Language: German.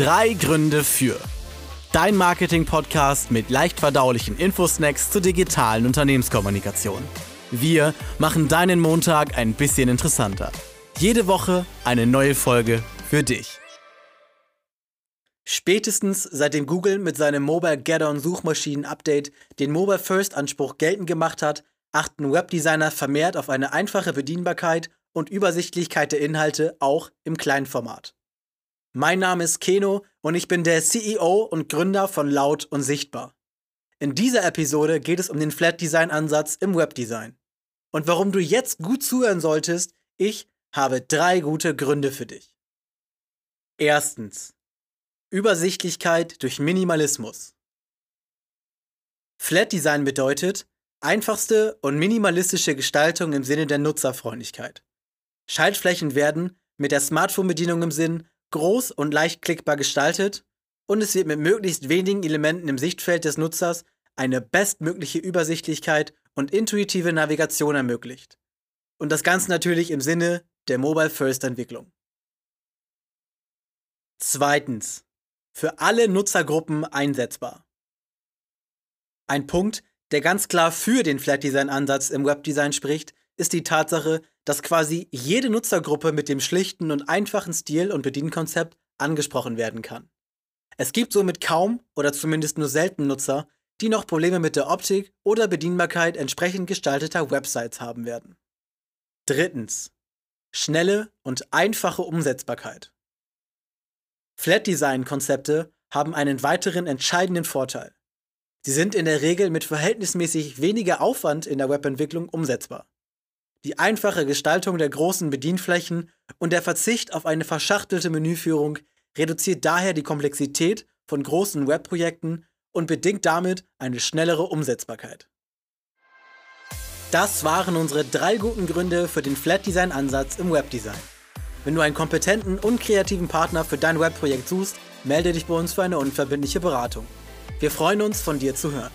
Drei Gründe für. Dein Marketing-Podcast mit leicht verdaulichen Infosnacks zur digitalen Unternehmenskommunikation. Wir machen deinen Montag ein bisschen interessanter. Jede Woche eine neue Folge für dich. Spätestens seitdem Google mit seinem Mobile Get-On Suchmaschinen Update den Mobile First Anspruch geltend gemacht hat, achten Webdesigner vermehrt auf eine einfache Bedienbarkeit und Übersichtlichkeit der Inhalte auch im Kleinformat. Mein Name ist Keno und ich bin der CEO und Gründer von Laut und Sichtbar. In dieser Episode geht es um den Flat Design Ansatz im Webdesign. Und warum du jetzt gut zuhören solltest, ich habe drei gute Gründe für dich. Erstens. Übersichtlichkeit durch Minimalismus. Flat Design bedeutet einfachste und minimalistische Gestaltung im Sinne der Nutzerfreundlichkeit. Schaltflächen werden mit der Smartphone-Bedienung im Sinn groß und leicht klickbar gestaltet und es wird mit möglichst wenigen Elementen im Sichtfeld des Nutzers eine bestmögliche Übersichtlichkeit und intuitive Navigation ermöglicht. Und das Ganze natürlich im Sinne der Mobile First Entwicklung. Zweitens. Für alle Nutzergruppen einsetzbar. Ein Punkt, der ganz klar für den Flat Design Ansatz im Webdesign spricht, ist die Tatsache, dass quasi jede Nutzergruppe mit dem schlichten und einfachen Stil und Bedienkonzept angesprochen werden kann. Es gibt somit kaum oder zumindest nur selten Nutzer, die noch Probleme mit der Optik oder Bedienbarkeit entsprechend gestalteter Websites haben werden. Drittens. Schnelle und einfache Umsetzbarkeit. Flat Design Konzepte haben einen weiteren entscheidenden Vorteil. Sie sind in der Regel mit verhältnismäßig weniger Aufwand in der Webentwicklung umsetzbar. Die einfache Gestaltung der großen Bedienflächen und der Verzicht auf eine verschachtelte Menüführung reduziert daher die Komplexität von großen Webprojekten und bedingt damit eine schnellere Umsetzbarkeit. Das waren unsere drei guten Gründe für den Flat Design Ansatz im Webdesign. Wenn du einen kompetenten und kreativen Partner für dein Webprojekt suchst, melde dich bei uns für eine unverbindliche Beratung. Wir freuen uns, von dir zu hören.